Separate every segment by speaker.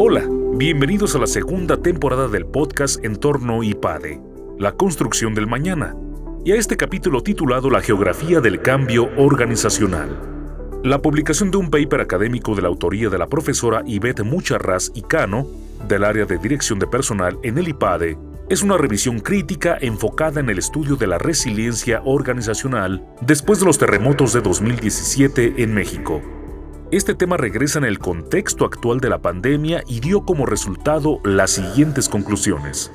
Speaker 1: Hola, bienvenidos a la segunda temporada del podcast Entorno IPADE, la construcción del mañana, y a este capítulo titulado La geografía del cambio organizacional. La publicación de un paper académico de la autoría de la profesora Ivette Mucharraz y Cano, del área de dirección de personal en el IPADE, es una revisión crítica enfocada en el estudio de la resiliencia organizacional después de los terremotos de 2017 en México. Este tema regresa en el contexto actual de la pandemia y dio como resultado las siguientes conclusiones.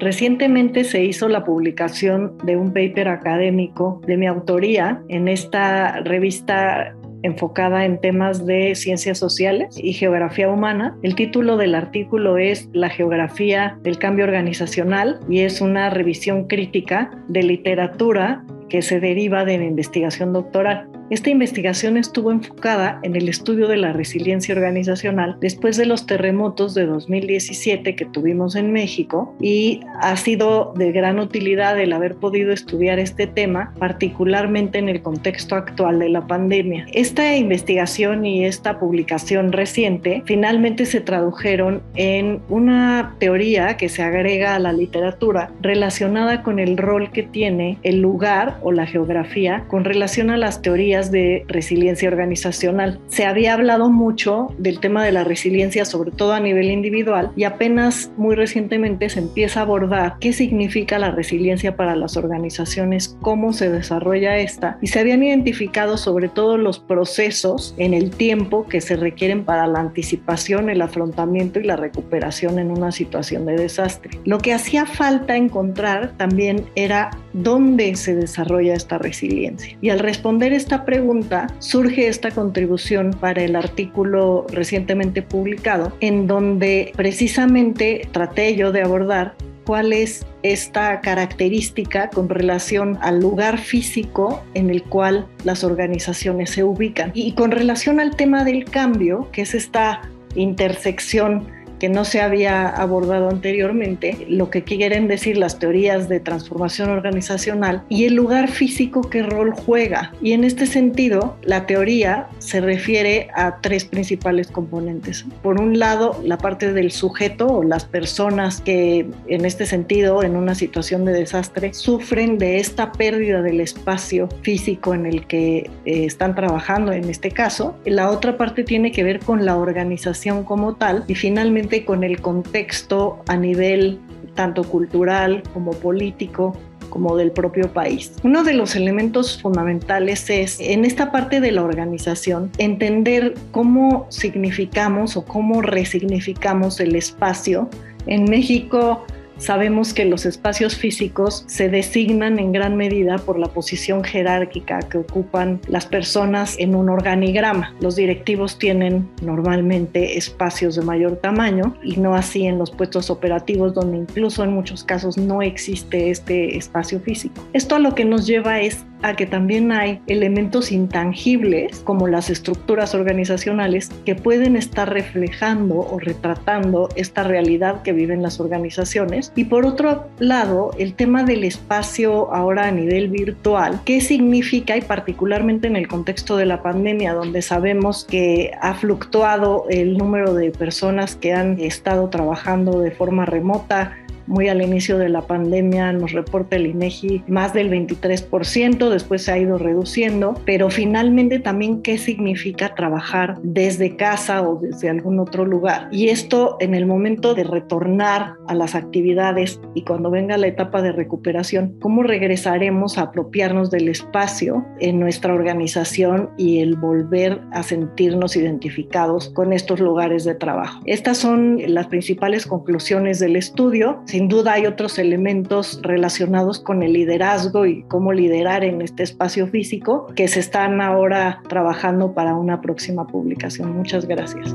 Speaker 2: Recientemente se hizo la publicación de un paper académico de mi autoría en esta revista enfocada en temas de ciencias sociales y geografía humana. El título del artículo es La geografía del cambio organizacional y es una revisión crítica de literatura que se deriva de mi investigación doctoral. Esta investigación estuvo enfocada en el estudio de la resiliencia organizacional después de los terremotos de 2017 que tuvimos en México y ha sido de gran utilidad el haber podido estudiar este tema, particularmente en el contexto actual de la pandemia. Esta investigación y esta publicación reciente finalmente se tradujeron en una teoría que se agrega a la literatura relacionada con el rol que tiene el lugar o la geografía con relación a las teorías de resiliencia organizacional. Se había hablado mucho del tema de la resiliencia, sobre todo a nivel individual, y apenas muy recientemente se empieza a abordar qué significa la resiliencia para las organizaciones, cómo se desarrolla esta, y se habían identificado sobre todo los procesos en el tiempo que se requieren para la anticipación, el afrontamiento y la recuperación en una situación de desastre. Lo que hacía falta encontrar también era dónde se desarrolla esta resiliencia. Y al responder esta pregunta surge esta contribución para el artículo recientemente publicado, en donde precisamente traté yo de abordar cuál es esta característica con relación al lugar físico en el cual las organizaciones se ubican. Y con relación al tema del cambio, que es esta intersección que no se había abordado anteriormente, lo que quieren decir las teorías de transformación organizacional y el lugar físico qué rol juega. Y en este sentido, la teoría se refiere a tres principales componentes. Por un lado, la parte del sujeto o las personas que en este sentido, en una situación de desastre, sufren de esta pérdida del espacio físico en el que eh, están trabajando en este caso. La otra parte tiene que ver con la organización como tal y finalmente con el contexto a nivel tanto cultural como político como del propio país. Uno de los elementos fundamentales es, en esta parte de la organización, entender cómo significamos o cómo resignificamos el espacio. En México Sabemos que los espacios físicos se designan en gran medida por la posición jerárquica que ocupan las personas en un organigrama. Los directivos tienen normalmente espacios de mayor tamaño y no así en los puestos operativos donde incluso en muchos casos no existe este espacio físico. Esto a lo que nos lleva es a que también hay elementos intangibles como las estructuras organizacionales que pueden estar reflejando o retratando esta realidad que viven las organizaciones. Y por otro lado, el tema del espacio ahora a nivel virtual, qué significa y particularmente en el contexto de la pandemia donde sabemos que ha fluctuado el número de personas que han estado trabajando de forma remota, muy al inicio de la pandemia nos reporta el INEGI más del 23%, después se ha ido reduciendo, pero finalmente también qué significa trabajar desde casa o desde algún otro lugar. Y esto en el momento de retornar a las actividades y cuando venga la etapa de recuperación, cómo regresaremos a apropiarnos del espacio en nuestra organización y el volver a sentirnos identificados con estos lugares de trabajo. Estas son las principales conclusiones del estudio. Sin duda hay otros elementos relacionados con el liderazgo y cómo liderar en este espacio físico que se están ahora trabajando para una próxima publicación. Muchas gracias.